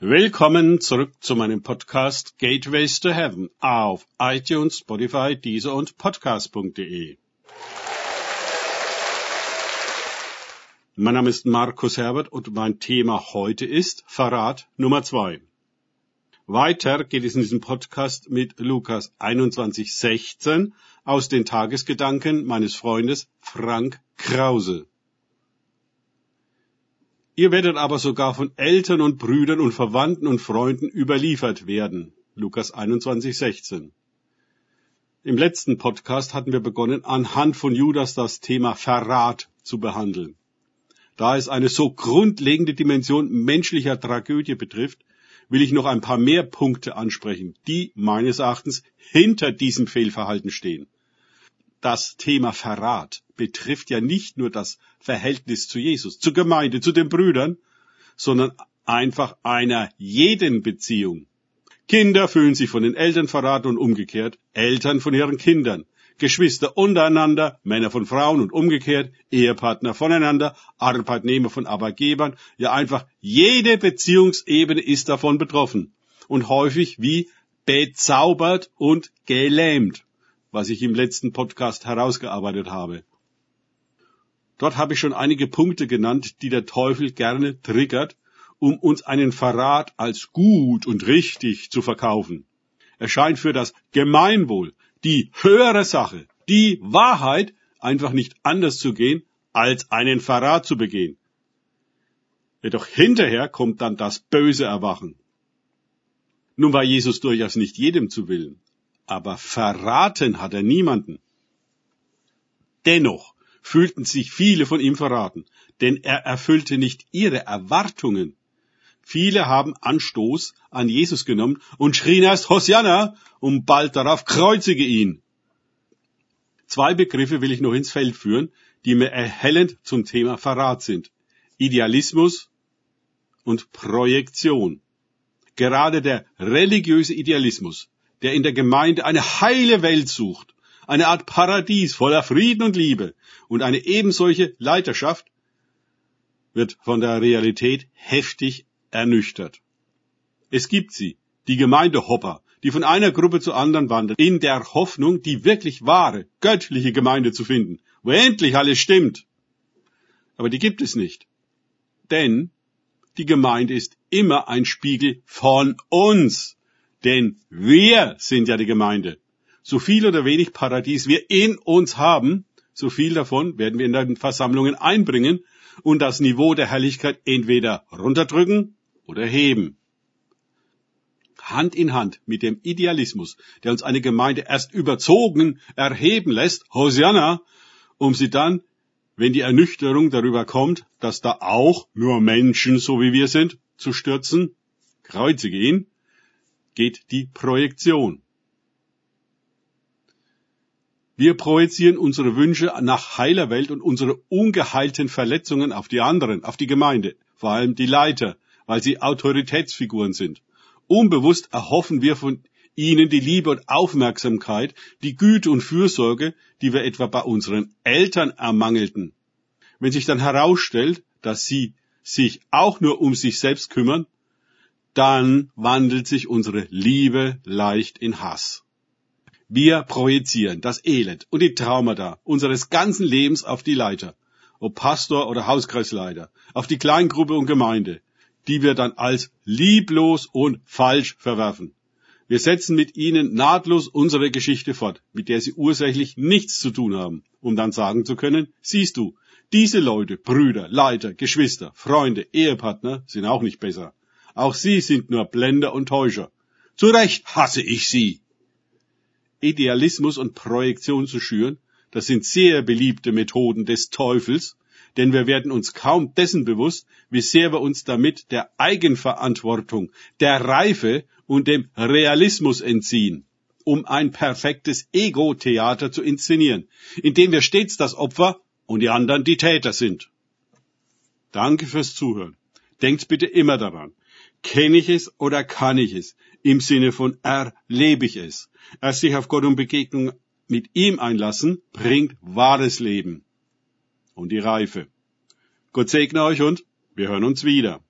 Willkommen zurück zu meinem Podcast Gateways to Heaven auf iTunes, Spotify, Deezer und Podcast.de. Mein Name ist Markus Herbert und mein Thema heute ist Verrat Nummer zwei. Weiter geht es in diesem Podcast mit Lukas 21,16 aus den Tagesgedanken meines Freundes Frank Krause. Ihr werdet aber sogar von Eltern und Brüdern und Verwandten und Freunden überliefert werden. Lukas 21, 16. Im letzten Podcast hatten wir begonnen, anhand von Judas das Thema Verrat zu behandeln. Da es eine so grundlegende Dimension menschlicher Tragödie betrifft, will ich noch ein paar mehr Punkte ansprechen, die meines Erachtens hinter diesem Fehlverhalten stehen das Thema Verrat betrifft ja nicht nur das Verhältnis zu Jesus, zur Gemeinde, zu den Brüdern, sondern einfach einer jeden Beziehung. Kinder fühlen sich von den Eltern verraten und umgekehrt, Eltern von ihren Kindern, Geschwister untereinander, Männer von Frauen und umgekehrt, Ehepartner voneinander, Arbeitnehmer von Arbeitgebern, ja einfach jede Beziehungsebene ist davon betroffen und häufig wie bezaubert und gelähmt was ich im letzten Podcast herausgearbeitet habe. Dort habe ich schon einige Punkte genannt, die der Teufel gerne triggert, um uns einen Verrat als gut und richtig zu verkaufen. Er scheint für das Gemeinwohl, die höhere Sache, die Wahrheit einfach nicht anders zu gehen, als einen Verrat zu begehen. Jedoch hinterher kommt dann das böse Erwachen. Nun war Jesus durchaus nicht jedem zu willen aber verraten hat er niemanden. Dennoch fühlten sich viele von ihm verraten, denn er erfüllte nicht ihre Erwartungen. Viele haben Anstoß an Jesus genommen und schrien erst Hosianna und bald darauf kreuzige ihn. Zwei Begriffe will ich noch ins Feld führen, die mir erhellend zum Thema Verrat sind. Idealismus und Projektion. Gerade der religiöse Idealismus der in der Gemeinde eine heile Welt sucht, eine Art Paradies voller Frieden und Liebe und eine ebensolche Leiterschaft, wird von der Realität heftig ernüchtert. Es gibt sie, die Gemeindehopper, die von einer Gruppe zur anderen wandern, in der Hoffnung, die wirklich wahre, göttliche Gemeinde zu finden, wo endlich alles stimmt. Aber die gibt es nicht. Denn die Gemeinde ist immer ein Spiegel von uns. Denn wir sind ja die Gemeinde. So viel oder wenig Paradies wir in uns haben, so viel davon werden wir in den Versammlungen einbringen und das Niveau der Herrlichkeit entweder runterdrücken oder heben. Hand in Hand mit dem Idealismus, der uns eine Gemeinde erst überzogen erheben lässt, Hosianna, um sie dann, wenn die Ernüchterung darüber kommt, dass da auch nur Menschen so wie wir sind, zu stürzen, kreuzige ihn, geht die Projektion. Wir projizieren unsere Wünsche nach heiler Welt und unsere ungeheilten Verletzungen auf die anderen, auf die Gemeinde, vor allem die Leiter, weil sie Autoritätsfiguren sind. Unbewusst erhoffen wir von ihnen die Liebe und Aufmerksamkeit, die Güte und Fürsorge, die wir etwa bei unseren Eltern ermangelten. Wenn sich dann herausstellt, dass sie sich auch nur um sich selbst kümmern, dann wandelt sich unsere Liebe leicht in Hass. Wir projizieren das Elend und die Traumata unseres ganzen Lebens auf die Leiter, ob Pastor oder Hauskreisleiter, auf die Kleingruppe und Gemeinde, die wir dann als lieblos und falsch verwerfen. Wir setzen mit ihnen nahtlos unsere Geschichte fort, mit der sie ursächlich nichts zu tun haben, um dann sagen zu können, siehst du, diese Leute, Brüder, Leiter, Geschwister, Freunde, Ehepartner sind auch nicht besser. Auch sie sind nur Blender und Täuscher. Zu Recht hasse ich sie. Idealismus und Projektion zu schüren, das sind sehr beliebte Methoden des Teufels, denn wir werden uns kaum dessen bewusst, wie sehr wir uns damit der Eigenverantwortung, der Reife und dem Realismus entziehen, um ein perfektes Ego-Theater zu inszenieren, in dem wir stets das Opfer und die anderen die Täter sind. Danke fürs Zuhören. Denkt bitte immer daran, Kenne ich es oder kann ich es? Im Sinne von erlebe ich es. Erst sich auf Gott und Begegnung mit ihm einlassen, bringt wahres Leben und die Reife. Gott segne euch und wir hören uns wieder.